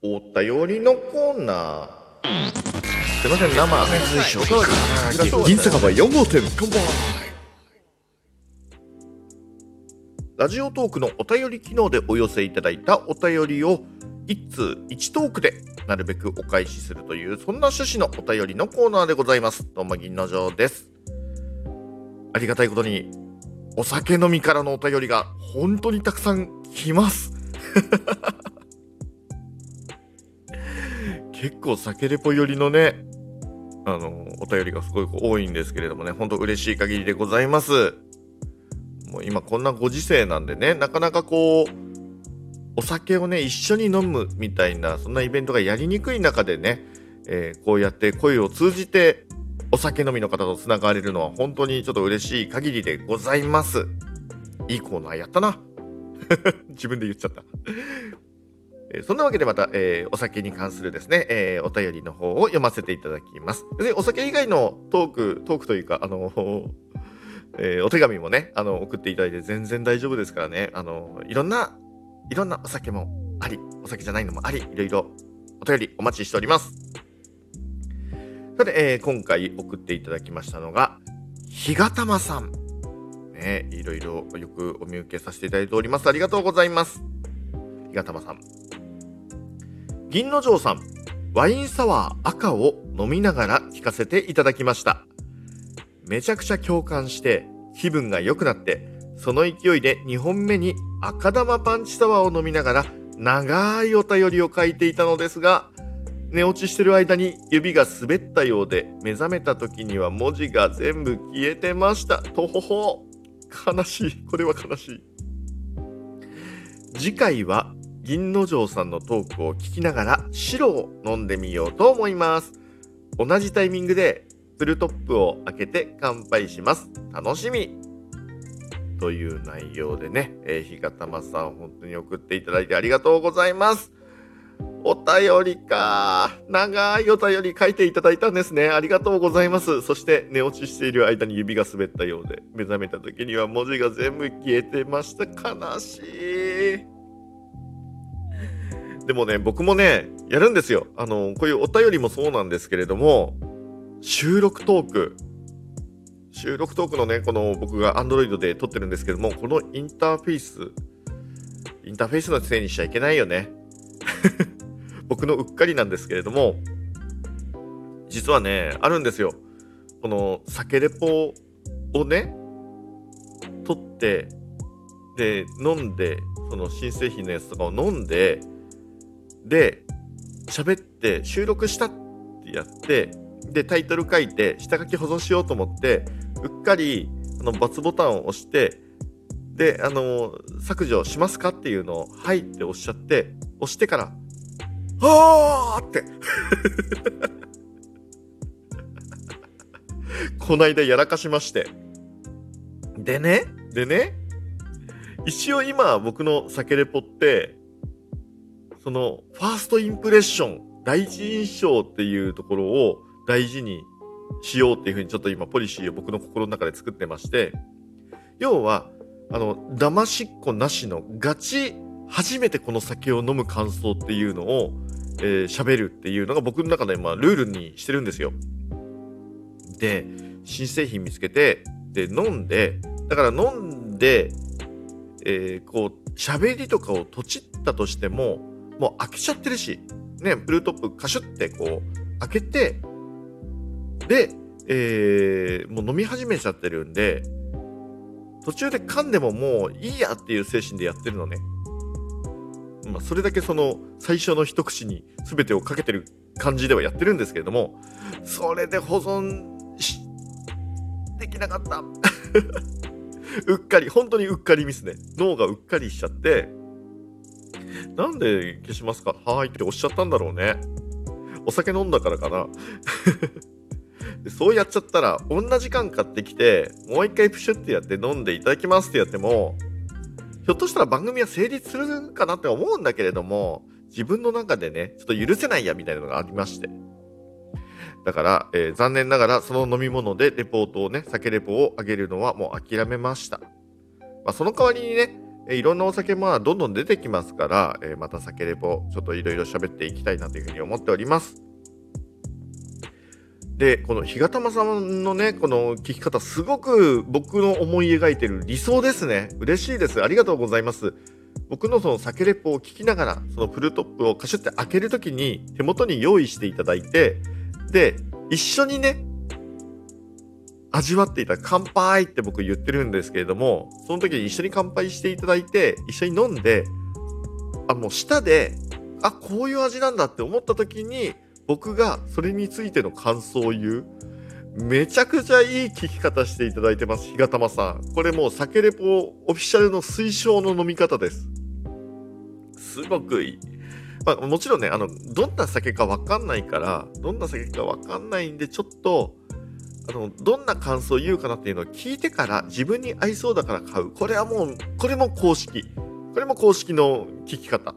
お便りのコーナー。すいません、生、水晶銀酒場4号店、ラジオトークのお便り機能でお寄せいただいたお便りを一通一トークでなるべくお返しするというそんな趣旨のお便りのコーナーでございます。どうも銀の城です。ありがたいことにお酒飲みからのお便りが本当にたくさん来ます。結構酒レポ寄りのね、あの、お便りがすごい多いんですけれどもね、本当嬉しい限りでございます。もう今こんなご時世なんでね、なかなかこう、お酒をね、一緒に飲むみたいな、そんなイベントがやりにくい中でね、えーこうやって声を通じて、お酒飲みの方と繋がれるのは本当にちょっと嬉しい限りでございます。いいコーナーやったな。自分で言っちゃった。えそんなわけでまた、えーお酒に関するですね、えーお便りの方を読ませていただきます。でお酒以外のトーク、トークというか、あのえお手紙もね、あの、送っていただいて全然大丈夫ですからね、あのいろんな、いろんなお酒もあり、お酒じゃないのもあり、いろいろお便りお待ちしております。さて、え今回送っていただきましたのが、ひがたまさん。ね、いろいろよくお見受けさせていただいております。ありがとうございます。ひがたまさん。銀の城さん、ワインサワー赤を飲みながら聞かせていただきました。めちゃくちゃ共感して、気分が良くなって、その勢いで2本目に赤玉パンチサワーを飲みながら、長いお便りを書いていたのですが、寝落ちしてる間に指が滑ったようで、目覚めた時には文字が全部消えてました。とほほ。悲しい。これは悲しい。次回は銀之丞さんのトークを聞きながら白を飲んでみようと思います。同じタイミングでプルトップを開けて乾杯します。楽しみという内容でね、えー、ひがたまさん本当に送っていただいてありがとうございます。お便りか。長いお便り書いていただいたんですね。ありがとうございます。そして寝落ちしている間に指が滑ったようで、目覚めた時には文字が全部消えてました。悲しい。でもね、僕もね、やるんですよ。あの、こういうお便りもそうなんですけれども、収録トーク。収録トークのね、この僕が Android で撮ってるんですけども、このインターフェース、インターフェースのせいにしちゃいけないよね。僕のうっかりなんですけれども、実はね、あるんですよ。この酒レポをね、撮って、で、飲んで、その新製品のやつとかを飲んで、で、喋って収録したってやって、で、タイトル書いて、下書き保存しようと思って、うっかり、あの、×ボタンを押して、で、あの、削除しますかっていうのを、はいっておっしゃって、押してから、はーって。こないだやらかしまして。でね、でね、一応今僕の酒レポって、その、ファーストインプレッション、第一印象っていうところを大事にしようっていうふうにちょっと今ポリシーを僕の心の中で作ってまして、要は、あの、騙しっこなしのガチ、初めてこの酒を飲む感想っていうのを、えー喋るっていうのが僕の中でまあルールにしてるんですよ。で、新製品見つけて、で、飲んで、だから飲んで、えーこう、喋りとかをとちったとしても、もう開けちゃってるし、ね、ブルートップカシュってこう、開けて、で、えーもう飲み始めちゃってるんで、途中で噛んでももういいやっていう精神でやってるのね。まあ、それだけその最初の一口に全てをかけてる感じではやってるんですけれども、それで保存し、できなかった。うっかり、本当にうっかりミスね。脳がうっかりしちゃって、なんで消しますか？はーいっておっしゃったんだろうね。お酒飲んだからかな。そうやっちゃったら、同じ缶買ってきて、もう一回プシュってやって飲んでいただきますってやっても、ひょっとしたら番組は成立するかなって思うんだけれども、自分の中でね、ちょっと許せないやみたいなのがありまして。だから、えー残念ながらその飲み物でレポートをね、酒レポを上げるのはもう諦めました。まあ、その代わりにね、えいろんなお酒もどんどん出てきますから、えまた酒レポちょっといろいろ喋っていきたいなというふうに思っております。でこの日がたまさんのねこの聞き方すごく僕の思い描いてる理想ですね。嬉しいです。ありがとうございます。僕のその酒レポを聞きながらそのプルトップをカシュって開ける時に手元に用意していただいてで一緒にね味わっていた乾杯って僕言ってるんですけれどもその時に一緒に乾杯していただいて一緒に飲んであもう舌であこういう味なんだって思った時に僕がそれについての感想を言うめちゃくちゃいい聞き方していただいてます、ひがたまさん。これもう酒レポオフィシャルの推奨の飲み方です。すごくいい。まあ、もちろんね、あの、どんな酒かわかんないから、どんな酒かわかんないんで、ちょっと、あの、どんな感想を言うかなっていうのを聞いてから自分に合いそうだから買う。これはもう、これも公式。これも公式の聞き方。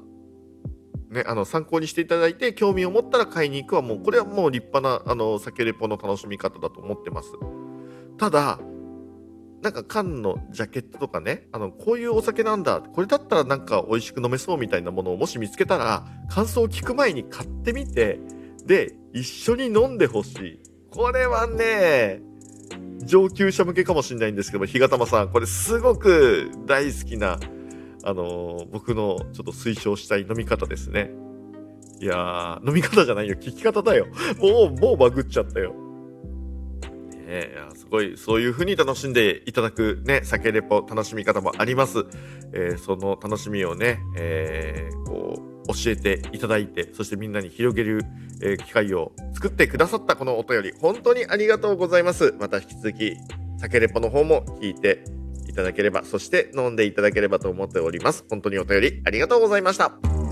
ね、あの参考にしていただいて興味を持ったら買いに行くはもうこれはもう立派なあの酒レポの楽しみ方だと思ってますただなんか缶のジャケットとかねあのこういうお酒なんだこれだったらなんか美味しく飲めそうみたいなものをもし見つけたら感想を聞く前に買ってみてで一緒に飲んでほしいこれはね上級者向けかもしれないんですけども、日がたまさん、これすごく大好きなあのー、僕のちょっと推奨したい飲み方ですね。いやー、飲み方じゃないよ。聞き方だよ。もう、もうバグっちゃったよ。ねすごい、そういう風に楽しんでいただくね、酒レポ楽しみ方もあります。えー、その楽しみをね、えー、こう、教えていただいて、そしてみんなに広げる、えー、機会を作ってくださったこのお便り、本当にありがとうございます。また引き続き、酒レポの方も聞いていただければ、そして飲んでいただければと思っております。本当にお便りありがとうございました。